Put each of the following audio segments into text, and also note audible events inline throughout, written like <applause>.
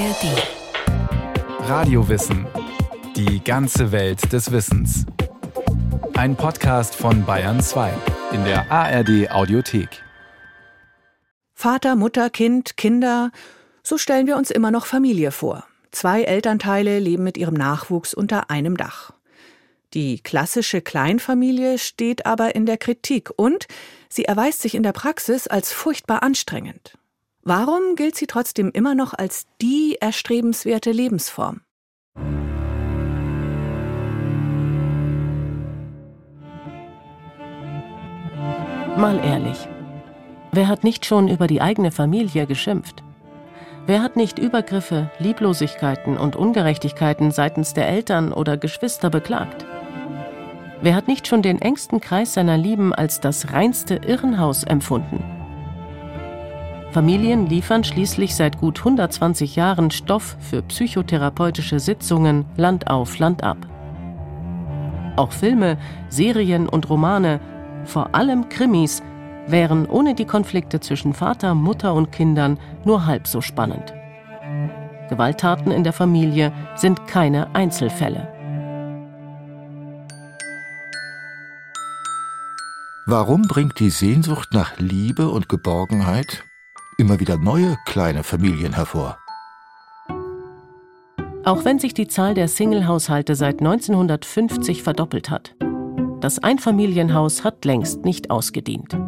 ARD. Radiowissen. Die ganze Welt des Wissens. Ein Podcast von Bayern 2 in der ARD Audiothek. Vater, Mutter, Kind, Kinder, so stellen wir uns immer noch Familie vor. Zwei Elternteile leben mit ihrem Nachwuchs unter einem Dach. Die klassische Kleinfamilie steht aber in der Kritik und sie erweist sich in der Praxis als furchtbar anstrengend. Warum gilt sie trotzdem immer noch als die erstrebenswerte Lebensform? Mal ehrlich, wer hat nicht schon über die eigene Familie geschimpft? Wer hat nicht Übergriffe, Lieblosigkeiten und Ungerechtigkeiten seitens der Eltern oder Geschwister beklagt? Wer hat nicht schon den engsten Kreis seiner Lieben als das reinste Irrenhaus empfunden? Familien liefern schließlich seit gut 120 Jahren Stoff für psychotherapeutische Sitzungen Land auf, Land ab. Auch Filme, Serien und Romane, vor allem Krimis, wären ohne die Konflikte zwischen Vater, Mutter und Kindern nur halb so spannend. Gewalttaten in der Familie sind keine Einzelfälle. Warum bringt die Sehnsucht nach Liebe und Geborgenheit immer wieder neue kleine Familien hervor. Auch wenn sich die Zahl der Single-Haushalte seit 1950 verdoppelt hat, das Einfamilienhaus hat längst nicht ausgedient.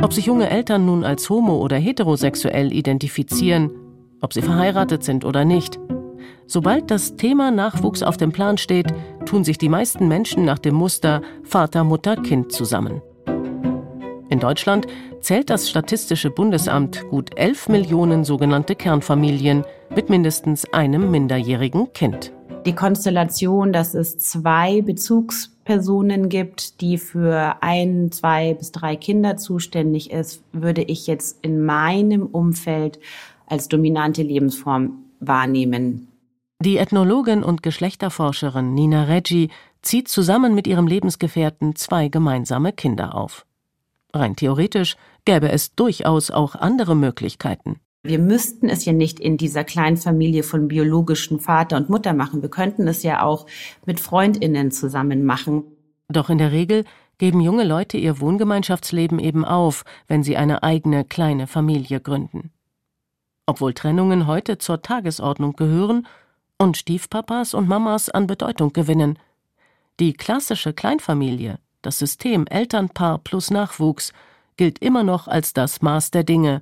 Ob sich junge Eltern nun als homo- oder heterosexuell identifizieren, ob sie verheiratet sind oder nicht, sobald das Thema Nachwuchs auf dem Plan steht, tun sich die meisten Menschen nach dem Muster Vater, Mutter, Kind zusammen. In Deutschland zählt das Statistische Bundesamt gut 11 Millionen sogenannte Kernfamilien mit mindestens einem minderjährigen Kind. Die Konstellation, dass es zwei Bezugspersonen gibt, die für ein, zwei bis drei Kinder zuständig ist, würde ich jetzt in meinem Umfeld als dominante Lebensform wahrnehmen. Die Ethnologin und Geschlechterforscherin Nina Reggi zieht zusammen mit ihrem Lebensgefährten zwei gemeinsame Kinder auf. Rein theoretisch gäbe es durchaus auch andere Möglichkeiten. Wir müssten es ja nicht in dieser Kleinfamilie von biologischen Vater und Mutter machen. Wir könnten es ja auch mit Freundinnen zusammen machen. Doch in der Regel geben junge Leute ihr Wohngemeinschaftsleben eben auf, wenn sie eine eigene kleine Familie gründen. Obwohl Trennungen heute zur Tagesordnung gehören und Stiefpapas und Mamas an Bedeutung gewinnen. Die klassische Kleinfamilie das System Elternpaar plus Nachwuchs, gilt immer noch als das Maß der Dinge,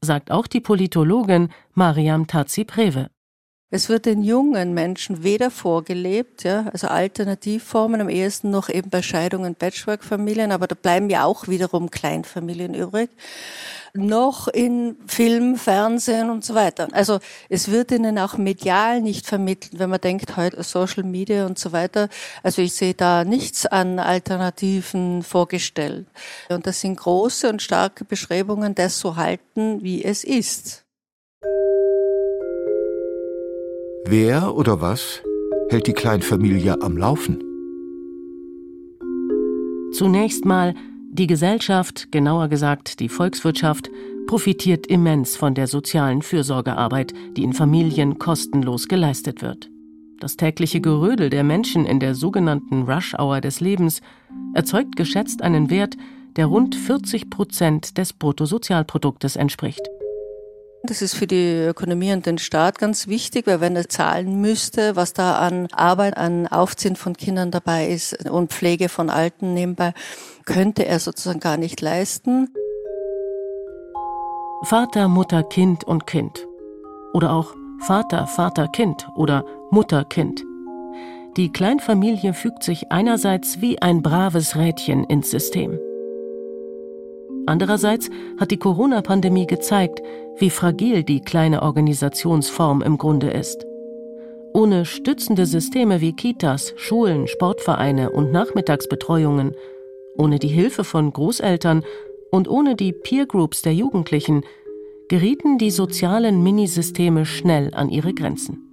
sagt auch die Politologin Mariam Tazi-Prewe. Es wird den jungen Menschen weder vorgelebt, ja, also Alternativformen, am ehesten noch eben bei Scheidungen, Patchwork-Familien, aber da bleiben ja auch wiederum Kleinfamilien übrig noch in Film, Fernsehen und so weiter. Also es wird ihnen auch medial nicht vermittelt, wenn man denkt heute Social Media und so weiter. Also ich sehe da nichts an Alternativen vorgestellt. Und das sind große und starke Beschreibungen, das so halten, wie es ist. Wer oder was hält die Kleinfamilie am Laufen? Zunächst mal die Gesellschaft, genauer gesagt die Volkswirtschaft, profitiert immens von der sozialen Fürsorgearbeit, die in Familien kostenlos geleistet wird. Das tägliche Gerödel der Menschen in der sogenannten Rush-Hour des Lebens erzeugt geschätzt einen Wert, der rund 40 Prozent des Bruttosozialproduktes entspricht. Das ist für die Ökonomie und den Staat ganz wichtig, weil wenn er zahlen müsste, was da an Arbeit, an Aufziehen von Kindern dabei ist und Pflege von Alten nebenbei, könnte er sozusagen gar nicht leisten. Vater, Mutter, Kind und Kind. Oder auch Vater, Vater, Kind oder Mutter, Kind. Die Kleinfamilie fügt sich einerseits wie ein braves Rädchen ins System. Andererseits hat die Corona-Pandemie gezeigt, wie fragil die kleine Organisationsform im Grunde ist. Ohne stützende Systeme wie Kitas, Schulen, Sportvereine und Nachmittagsbetreuungen, ohne die Hilfe von Großeltern und ohne die Peer Groups der Jugendlichen gerieten die sozialen Minisysteme schnell an ihre Grenzen.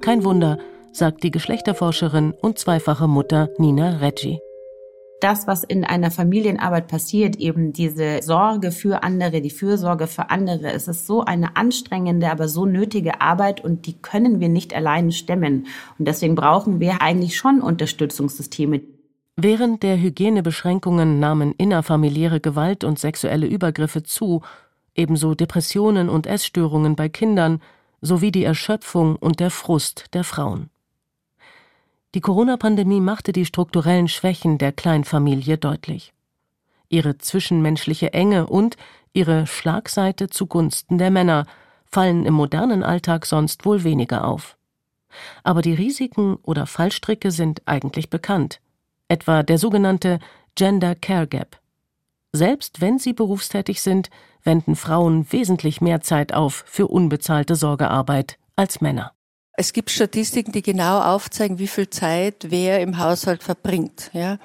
Kein Wunder, sagt die Geschlechterforscherin und zweifache Mutter Nina Reggi. Das, was in einer Familienarbeit passiert, eben diese Sorge für andere, die Fürsorge für andere, es ist so eine anstrengende, aber so nötige Arbeit und die können wir nicht alleine stemmen. Und deswegen brauchen wir eigentlich schon Unterstützungssysteme. Während der Hygienebeschränkungen nahmen innerfamiliäre Gewalt und sexuelle Übergriffe zu, ebenso Depressionen und Essstörungen bei Kindern sowie die Erschöpfung und der Frust der Frauen. Die Corona-Pandemie machte die strukturellen Schwächen der Kleinfamilie deutlich. Ihre zwischenmenschliche Enge und ihre Schlagseite zugunsten der Männer fallen im modernen Alltag sonst wohl weniger auf. Aber die Risiken oder Fallstricke sind eigentlich bekannt, etwa der sogenannte Gender Care Gap. Selbst wenn sie berufstätig sind, wenden Frauen wesentlich mehr Zeit auf für unbezahlte Sorgearbeit als Männer. Es gibt Statistiken, die genau aufzeigen, wie viel Zeit wer im Haushalt verbringt. Ja?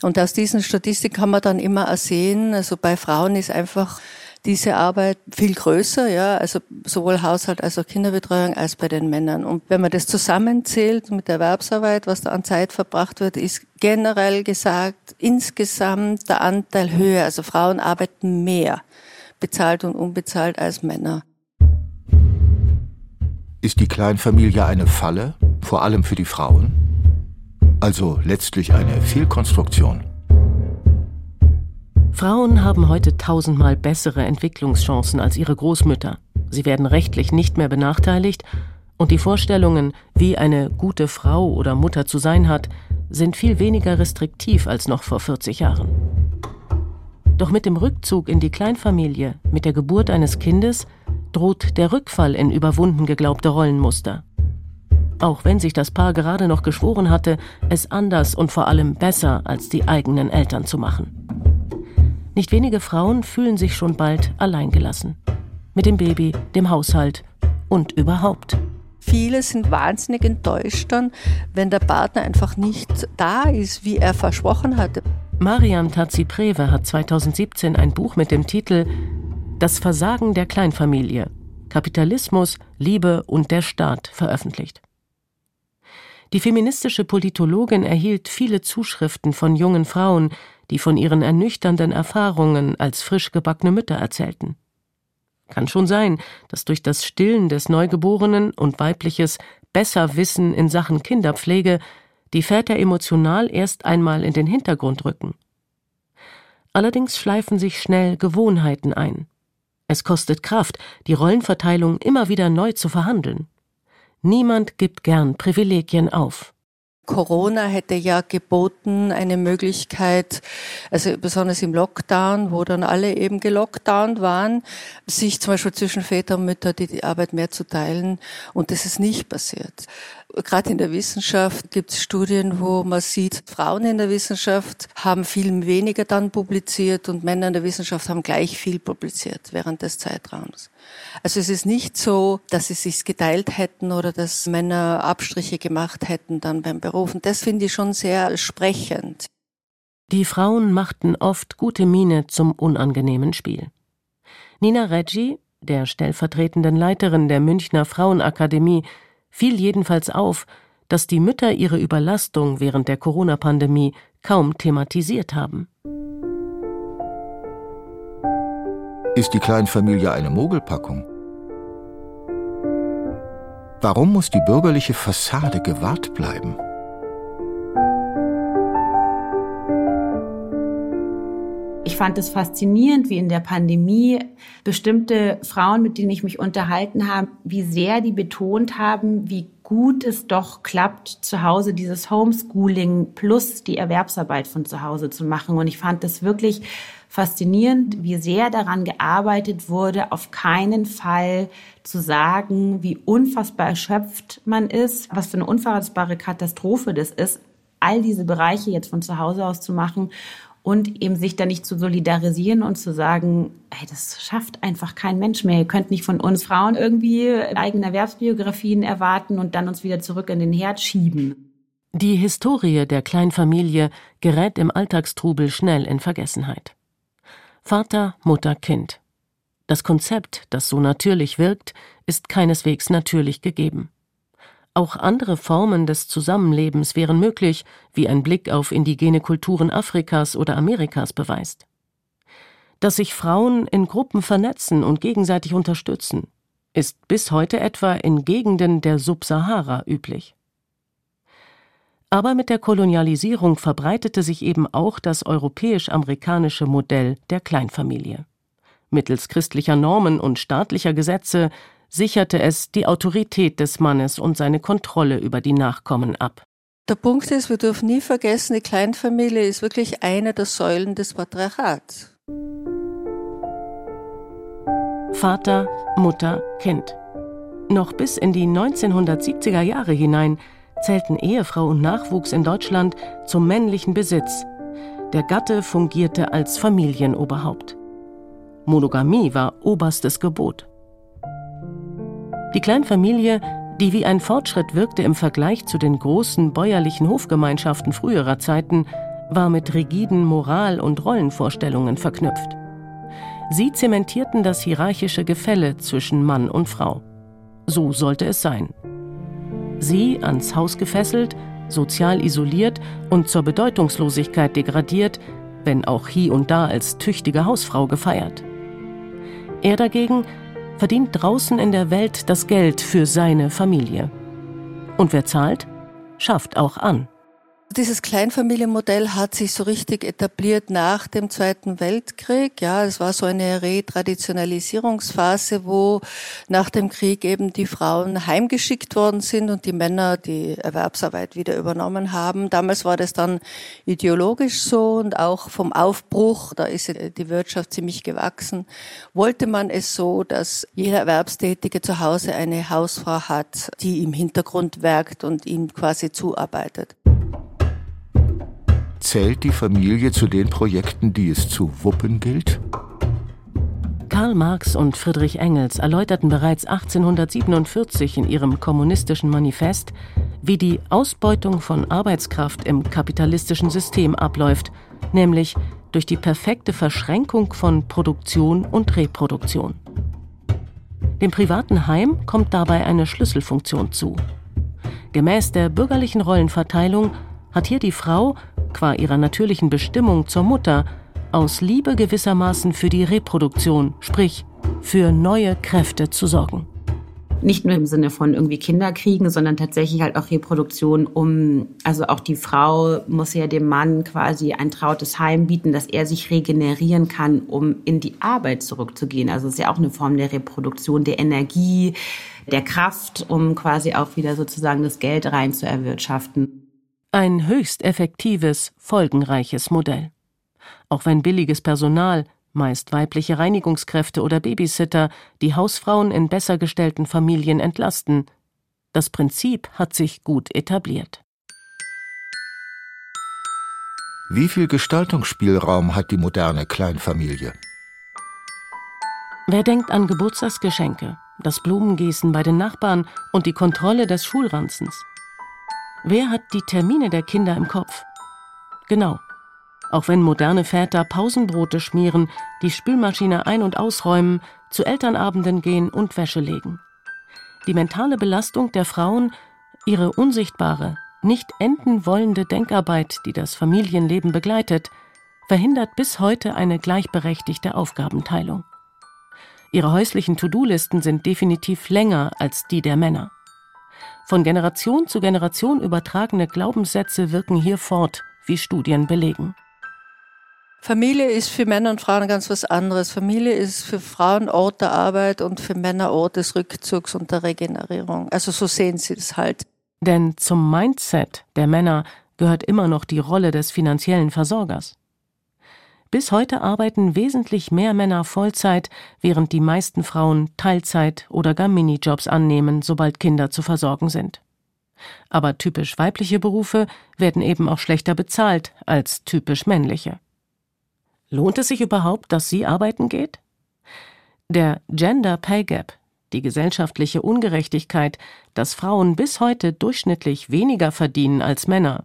Und aus diesen Statistiken kann man dann immer ersehen, also bei Frauen ist einfach diese Arbeit viel größer, ja, also sowohl Haushalt als auch Kinderbetreuung als bei den Männern. Und wenn man das zusammenzählt mit der Erwerbsarbeit, was da an Zeit verbracht wird, ist generell gesagt insgesamt der Anteil höher. Also Frauen arbeiten mehr, bezahlt und unbezahlt als Männer. Ist die Kleinfamilie eine Falle, vor allem für die Frauen? Also letztlich eine Fehlkonstruktion? Frauen haben heute tausendmal bessere Entwicklungschancen als ihre Großmütter. Sie werden rechtlich nicht mehr benachteiligt und die Vorstellungen, wie eine gute Frau oder Mutter zu sein hat, sind viel weniger restriktiv als noch vor 40 Jahren. Doch mit dem Rückzug in die Kleinfamilie, mit der Geburt eines Kindes, droht der Rückfall in überwunden geglaubte Rollenmuster. Auch wenn sich das Paar gerade noch geschworen hatte, es anders und vor allem besser als die eigenen Eltern zu machen. Nicht wenige Frauen fühlen sich schon bald alleingelassen. Mit dem Baby, dem Haushalt und überhaupt. Viele sind wahnsinnig enttäuscht dann, wenn der Partner einfach nicht da ist, wie er versprochen hatte. Mariam Tazi-Prewe hat 2017 ein Buch mit dem Titel das Versagen der Kleinfamilie, Kapitalismus, Liebe und der Staat veröffentlicht. Die feministische Politologin erhielt viele Zuschriften von jungen Frauen, die von ihren ernüchternden Erfahrungen als frisch gebackene Mütter erzählten. Kann schon sein, dass durch das Stillen des Neugeborenen und weibliches Besserwissen in Sachen Kinderpflege die Väter emotional erst einmal in den Hintergrund rücken. Allerdings schleifen sich schnell Gewohnheiten ein. Es kostet Kraft, die Rollenverteilung immer wieder neu zu verhandeln. Niemand gibt gern Privilegien auf. Corona hätte ja geboten eine Möglichkeit, also besonders im Lockdown, wo dann alle eben gelockdownt waren, sich zum Beispiel zwischen Väter und Mütter die, die Arbeit mehr zu teilen. Und das ist nicht passiert. Gerade in der Wissenschaft gibt es Studien, wo man sieht, Frauen in der Wissenschaft haben viel weniger dann publiziert und Männer in der Wissenschaft haben gleich viel publiziert während des Zeitraums. Also es ist nicht so, dass sie sich geteilt hätten oder dass Männer Abstriche gemacht hätten dann beim Beruf. Und das finde ich schon sehr sprechend. Die Frauen machten oft gute Miene zum unangenehmen Spiel. Nina Reggi, der stellvertretenden Leiterin der Münchner Frauenakademie, fiel jedenfalls auf, dass die Mütter ihre Überlastung während der Corona-Pandemie kaum thematisiert haben. Ist die Kleinfamilie eine Mogelpackung? Warum muss die bürgerliche Fassade gewahrt bleiben? Ich fand es faszinierend, wie in der Pandemie bestimmte Frauen, mit denen ich mich unterhalten habe, wie sehr die betont haben, wie gut es doch klappt, zu Hause dieses Homeschooling plus die Erwerbsarbeit von zu Hause zu machen. Und ich fand es wirklich faszinierend, wie sehr daran gearbeitet wurde, auf keinen Fall zu sagen, wie unfassbar erschöpft man ist, was für eine unfassbare Katastrophe das ist, all diese Bereiche jetzt von zu Hause aus zu machen und eben sich da nicht zu solidarisieren und zu sagen, hey, das schafft einfach kein Mensch mehr. Ihr könnt nicht von uns Frauen irgendwie eigene Erwerbsbiografien erwarten und dann uns wieder zurück in den Herd schieben. Die Historie der Kleinfamilie gerät im Alltagstrubel schnell in Vergessenheit. Vater, Mutter, Kind. Das Konzept, das so natürlich wirkt, ist keineswegs natürlich gegeben. Auch andere Formen des Zusammenlebens wären möglich, wie ein Blick auf indigene Kulturen Afrikas oder Amerikas beweist. Dass sich Frauen in Gruppen vernetzen und gegenseitig unterstützen, ist bis heute etwa in Gegenden der Subsahara üblich. Aber mit der Kolonialisierung verbreitete sich eben auch das europäisch-amerikanische Modell der Kleinfamilie. Mittels christlicher Normen und staatlicher Gesetze sicherte es die Autorität des Mannes und seine Kontrolle über die Nachkommen ab. Der Punkt ist, wir dürfen nie vergessen, die Kleinfamilie ist wirklich eine der Säulen des Patriarchats. Vater, Mutter, Kind. Noch bis in die 1970er Jahre hinein zählten Ehefrau und Nachwuchs in Deutschland zum männlichen Besitz. Der Gatte fungierte als Familienoberhaupt. Monogamie war oberstes Gebot. Die Kleinfamilie, die wie ein Fortschritt wirkte im Vergleich zu den großen bäuerlichen Hofgemeinschaften früherer Zeiten, war mit rigiden Moral- und Rollenvorstellungen verknüpft. Sie zementierten das hierarchische Gefälle zwischen Mann und Frau. So sollte es sein. Sie, ans Haus gefesselt, sozial isoliert und zur Bedeutungslosigkeit degradiert, wenn auch hie und da als tüchtige Hausfrau gefeiert. Er dagegen verdient draußen in der Welt das Geld für seine Familie. Und wer zahlt, schafft auch an. Dieses Kleinfamilienmodell hat sich so richtig etabliert nach dem Zweiten Weltkrieg. Ja, es war so eine Retraditionalisierungsphase, wo nach dem Krieg eben die Frauen heimgeschickt worden sind und die Männer die Erwerbsarbeit wieder übernommen haben. Damals war das dann ideologisch so und auch vom Aufbruch, da ist die Wirtschaft ziemlich gewachsen, wollte man es so, dass jeder Erwerbstätige zu Hause eine Hausfrau hat, die im Hintergrund werkt und ihm quasi zuarbeitet. Zählt die Familie zu den Projekten, die es zu wuppen gilt? Karl Marx und Friedrich Engels erläuterten bereits 1847 in ihrem kommunistischen Manifest, wie die Ausbeutung von Arbeitskraft im kapitalistischen System abläuft, nämlich durch die perfekte Verschränkung von Produktion und Reproduktion. Dem privaten Heim kommt dabei eine Schlüsselfunktion zu. Gemäß der bürgerlichen Rollenverteilung hat hier die Frau qua ihrer natürlichen Bestimmung zur Mutter aus Liebe gewissermaßen für die Reproduktion, sprich für neue Kräfte zu sorgen. Nicht nur im Sinne von irgendwie Kinder kriegen, sondern tatsächlich halt auch Reproduktion, um, also auch die Frau muss ja dem Mann quasi ein trautes Heim bieten, dass er sich regenerieren kann, um in die Arbeit zurückzugehen. Also es ist ja auch eine Form der Reproduktion, der Energie, der Kraft, um quasi auch wieder sozusagen das Geld rein zu erwirtschaften. Ein höchst effektives, folgenreiches Modell. Auch wenn billiges Personal, meist weibliche Reinigungskräfte oder Babysitter, die Hausfrauen in besser gestellten Familien entlasten, das Prinzip hat sich gut etabliert. Wie viel Gestaltungsspielraum hat die moderne Kleinfamilie? Wer denkt an Geburtstagsgeschenke, das Blumengießen bei den Nachbarn und die Kontrolle des Schulranzens? Wer hat die Termine der Kinder im Kopf? Genau. Auch wenn moderne Väter Pausenbrote schmieren, die Spülmaschine ein- und ausräumen, zu Elternabenden gehen und Wäsche legen. Die mentale Belastung der Frauen, ihre unsichtbare, nicht enden wollende Denkarbeit, die das Familienleben begleitet, verhindert bis heute eine gleichberechtigte Aufgabenteilung. Ihre häuslichen To-Do-Listen sind definitiv länger als die der Männer. Von Generation zu Generation übertragene Glaubenssätze wirken hier fort, wie Studien belegen. Familie ist für Männer und Frauen ganz was anderes. Familie ist für Frauen Ort der Arbeit und für Männer Ort des Rückzugs und der Regenerierung. Also so sehen sie es halt. Denn zum Mindset der Männer gehört immer noch die Rolle des finanziellen Versorgers. Bis heute arbeiten wesentlich mehr Männer Vollzeit, während die meisten Frauen Teilzeit oder gar Minijobs annehmen, sobald Kinder zu versorgen sind. Aber typisch weibliche Berufe werden eben auch schlechter bezahlt als typisch männliche. Lohnt es sich überhaupt, dass sie arbeiten geht? Der Gender Pay Gap, die gesellschaftliche Ungerechtigkeit, dass Frauen bis heute durchschnittlich weniger verdienen als Männer,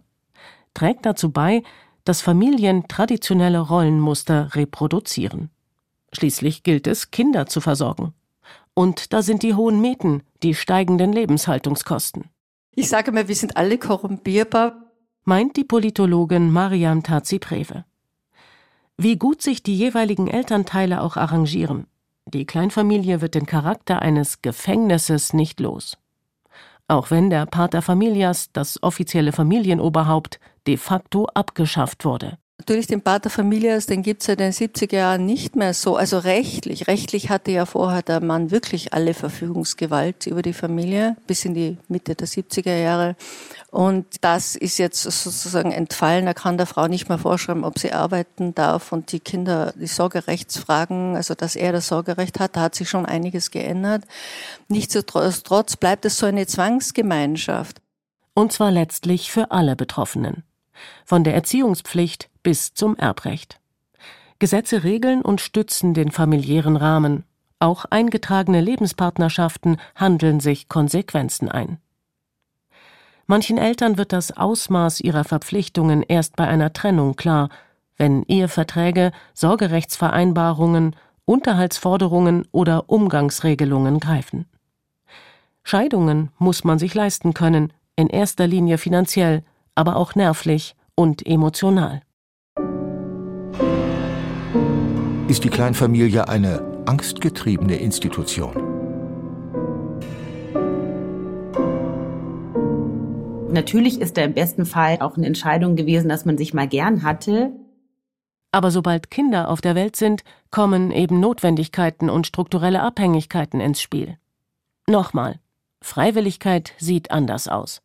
trägt dazu bei, dass Familien traditionelle Rollenmuster reproduzieren. Schließlich gilt es, Kinder zu versorgen. Und da sind die hohen Mieten, die steigenden Lebenshaltungskosten. Ich sage mal, wir sind alle korrumpierbar. Meint die Politologin Mariam Tazi-Prewe. Wie gut sich die jeweiligen Elternteile auch arrangieren, die Kleinfamilie wird den Charakter eines Gefängnisses nicht los. Auch wenn der Pater Familias, das offizielle Familienoberhaupt, de facto abgeschafft wurde. Natürlich den Pater Familias, den gibt es seit den 70er Jahren nicht mehr so. Also rechtlich. Rechtlich hatte ja vorher der Mann wirklich alle Verfügungsgewalt über die Familie bis in die Mitte der 70er Jahre. Und das ist jetzt sozusagen entfallen. Er kann der Frau nicht mehr vorschreiben, ob sie arbeiten darf und die Kinder die Sorgerechtsfragen, also dass er das Sorgerecht hat, da hat sich schon einiges geändert. Nichtsdestotrotz bleibt es so eine Zwangsgemeinschaft. Und zwar letztlich für alle Betroffenen von der Erziehungspflicht bis zum Erbrecht. Gesetze regeln und stützen den familiären Rahmen. Auch eingetragene Lebenspartnerschaften handeln sich Konsequenzen ein. Manchen Eltern wird das Ausmaß ihrer Verpflichtungen erst bei einer Trennung klar, wenn Eheverträge, Sorgerechtsvereinbarungen, Unterhaltsforderungen oder Umgangsregelungen greifen. Scheidungen muss man sich leisten können, in erster Linie finanziell, aber auch nervlich und emotional. Ist die Kleinfamilie eine angstgetriebene Institution? Natürlich ist da im besten Fall auch eine Entscheidung gewesen, dass man sich mal gern hatte. Aber sobald Kinder auf der Welt sind, kommen eben Notwendigkeiten und strukturelle Abhängigkeiten ins Spiel. Nochmal, Freiwilligkeit sieht anders aus.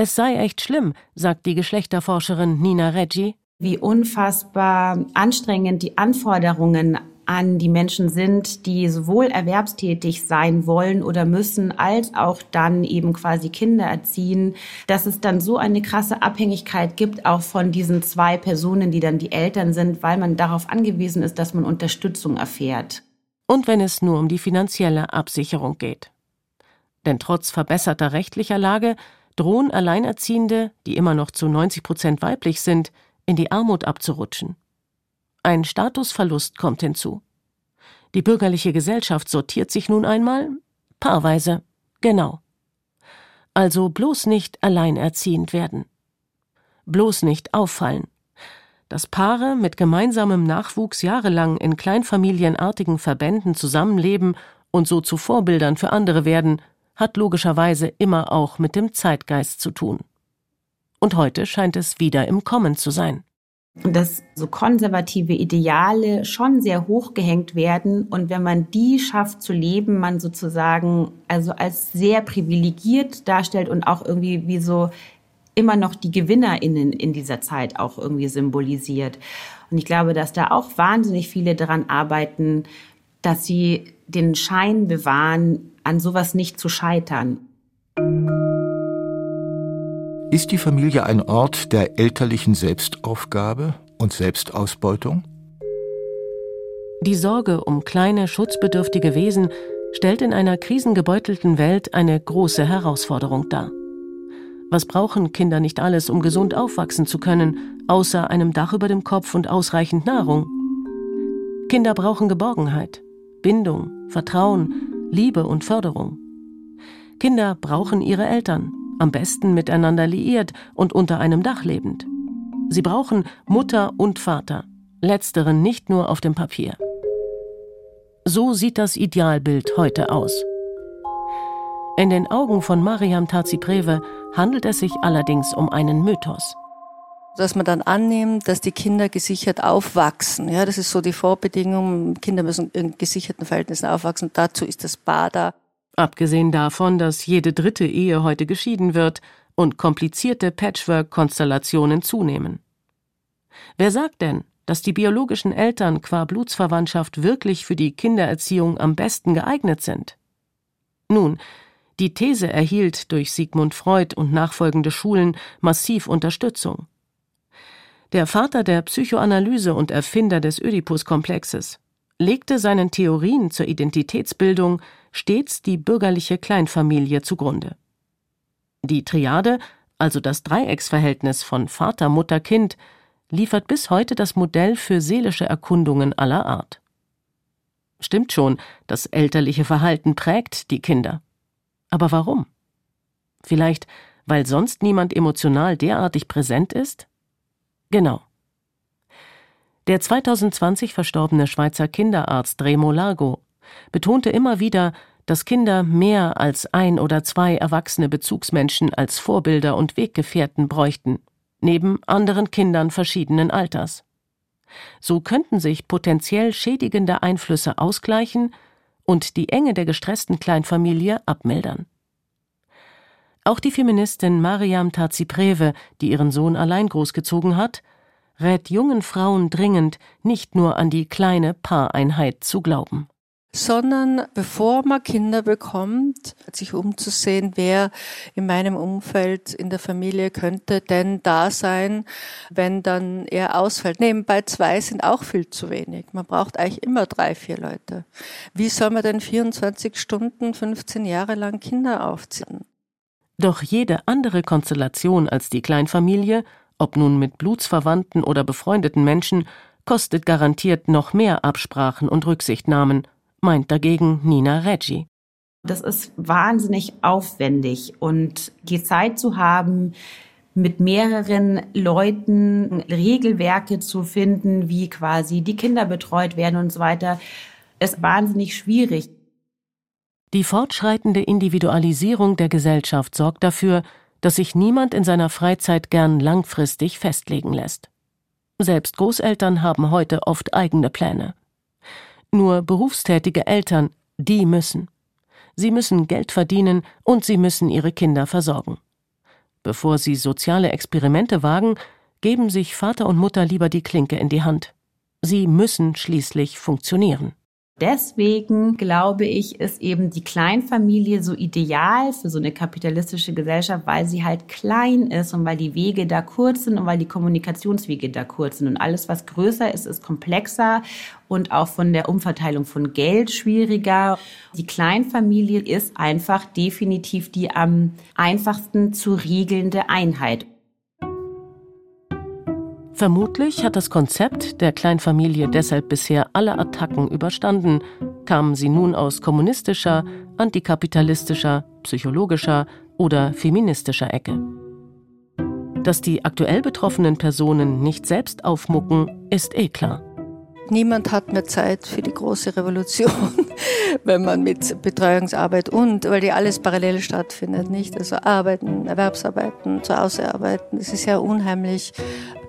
Es sei echt schlimm, sagt die Geschlechterforscherin Nina Reggi. Wie unfassbar anstrengend die Anforderungen an die Menschen sind, die sowohl erwerbstätig sein wollen oder müssen, als auch dann eben quasi Kinder erziehen, dass es dann so eine krasse Abhängigkeit gibt, auch von diesen zwei Personen, die dann die Eltern sind, weil man darauf angewiesen ist, dass man Unterstützung erfährt. Und wenn es nur um die finanzielle Absicherung geht. Denn trotz verbesserter rechtlicher Lage drohen Alleinerziehende, die immer noch zu 90 Prozent weiblich sind, in die Armut abzurutschen. Ein Statusverlust kommt hinzu. Die bürgerliche Gesellschaft sortiert sich nun einmal paarweise, genau. Also bloß nicht alleinerziehend werden. Bloß nicht auffallen. Dass Paare mit gemeinsamem Nachwuchs jahrelang in kleinfamilienartigen Verbänden zusammenleben und so zu Vorbildern für andere werden, hat logischerweise immer auch mit dem Zeitgeist zu tun. Und heute scheint es wieder im Kommen zu sein. Dass so konservative Ideale schon sehr hoch gehängt werden und wenn man die schafft zu leben, man sozusagen also als sehr privilegiert darstellt und auch irgendwie wie so immer noch die GewinnerInnen in dieser Zeit auch irgendwie symbolisiert. Und ich glaube, dass da auch wahnsinnig viele daran arbeiten, dass sie den Schein bewahren, an sowas nicht zu scheitern. Ist die Familie ein Ort der elterlichen Selbstaufgabe und Selbstausbeutung? Die Sorge um kleine, schutzbedürftige Wesen stellt in einer krisengebeutelten Welt eine große Herausforderung dar. Was brauchen Kinder nicht alles, um gesund aufwachsen zu können, außer einem Dach über dem Kopf und ausreichend Nahrung? Kinder brauchen Geborgenheit, Bindung, Vertrauen, Liebe und Förderung. Kinder brauchen ihre Eltern, am besten miteinander liiert und unter einem Dach lebend. Sie brauchen Mutter und Vater, letzteren nicht nur auf dem Papier. So sieht das Idealbild heute aus. In den Augen von Mariam Tazi-Prewe handelt es sich allerdings um einen Mythos dass man dann annimmt, dass die Kinder gesichert aufwachsen. Ja, das ist so die Vorbedingung. Kinder müssen in gesicherten Verhältnissen aufwachsen. Dazu ist das Bader. Abgesehen davon, dass jede dritte Ehe heute geschieden wird und komplizierte Patchwork-Konstellationen zunehmen. Wer sagt denn, dass die biologischen Eltern qua Blutsverwandtschaft wirklich für die Kindererziehung am besten geeignet sind? Nun, die These erhielt durch Sigmund Freud und nachfolgende Schulen massiv Unterstützung der Vater der Psychoanalyse und Erfinder des Oedipus-Komplexes, legte seinen Theorien zur Identitätsbildung stets die bürgerliche Kleinfamilie zugrunde. Die Triade, also das Dreiecksverhältnis von Vater, Mutter, Kind, liefert bis heute das Modell für seelische Erkundungen aller Art. Stimmt schon, das elterliche Verhalten prägt die Kinder. Aber warum? Vielleicht, weil sonst niemand emotional derartig präsent ist? Genau. Der 2020 verstorbene Schweizer Kinderarzt Remo Largo betonte immer wieder, dass Kinder mehr als ein oder zwei erwachsene Bezugsmenschen als Vorbilder und Weggefährten bräuchten, neben anderen Kindern verschiedenen Alters. So könnten sich potenziell schädigende Einflüsse ausgleichen und die Enge der gestressten Kleinfamilie abmildern. Auch die Feministin Mariam Tazi-Prewe, die ihren Sohn allein großgezogen hat, rät jungen Frauen dringend, nicht nur an die kleine Paareinheit zu glauben sondern bevor man Kinder bekommt, sich umzusehen, wer in meinem Umfeld in der Familie könnte denn da sein, wenn dann er ausfällt. Nebenbei zwei sind auch viel zu wenig. Man braucht eigentlich immer drei, vier Leute. Wie soll man denn 24 Stunden, 15 Jahre lang Kinder aufziehen? Doch jede andere Konstellation als die Kleinfamilie, ob nun mit Blutsverwandten oder befreundeten Menschen, kostet garantiert noch mehr Absprachen und Rücksichtnahmen meint dagegen Nina Reggi. Das ist wahnsinnig aufwendig und die Zeit zu haben, mit mehreren Leuten Regelwerke zu finden, wie quasi die Kinder betreut werden und so weiter, ist wahnsinnig schwierig. Die fortschreitende Individualisierung der Gesellschaft sorgt dafür, dass sich niemand in seiner Freizeit gern langfristig festlegen lässt. Selbst Großeltern haben heute oft eigene Pläne. Nur berufstätige Eltern, die müssen. Sie müssen Geld verdienen und sie müssen ihre Kinder versorgen. Bevor sie soziale Experimente wagen, geben sich Vater und Mutter lieber die Klinke in die Hand. Sie müssen schließlich funktionieren. Deswegen glaube ich, ist eben die Kleinfamilie so ideal für so eine kapitalistische Gesellschaft, weil sie halt klein ist und weil die Wege da kurz sind und weil die Kommunikationswege da kurz sind. Und alles, was größer ist, ist komplexer und auch von der Umverteilung von Geld schwieriger. Die Kleinfamilie ist einfach definitiv die am einfachsten zu regelnde Einheit. Vermutlich hat das Konzept der Kleinfamilie deshalb bisher alle Attacken überstanden, kamen sie nun aus kommunistischer, antikapitalistischer, psychologischer oder feministischer Ecke. Dass die aktuell betroffenen Personen nicht selbst aufmucken, ist eh klar. Niemand hat mehr Zeit für die große Revolution, <laughs> wenn man mit Betreuungsarbeit und, weil die alles parallel stattfindet, nicht? Also Arbeiten, Erwerbsarbeiten, zu Hause arbeiten, das ist ja unheimlich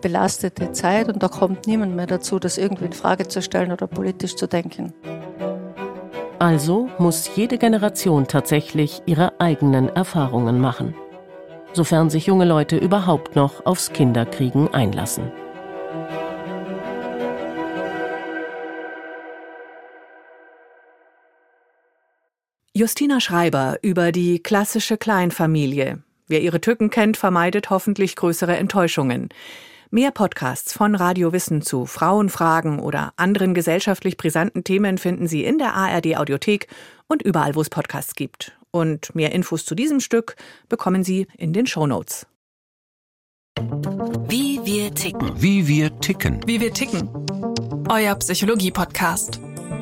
belastete Zeit und da kommt niemand mehr dazu, das irgendwie in Frage zu stellen oder politisch zu denken. Also muss jede Generation tatsächlich ihre eigenen Erfahrungen machen, sofern sich junge Leute überhaupt noch aufs Kinderkriegen einlassen. Justina Schreiber über die klassische Kleinfamilie. Wer ihre Tücken kennt, vermeidet hoffentlich größere Enttäuschungen. Mehr Podcasts von Radio Wissen zu Frauenfragen oder anderen gesellschaftlich brisanten Themen finden Sie in der ARD Audiothek und überall, wo es Podcasts gibt. Und mehr Infos zu diesem Stück bekommen Sie in den Show Notes. Wie wir ticken. Wie wir ticken. Wie wir ticken. Euer Psychologie-Podcast.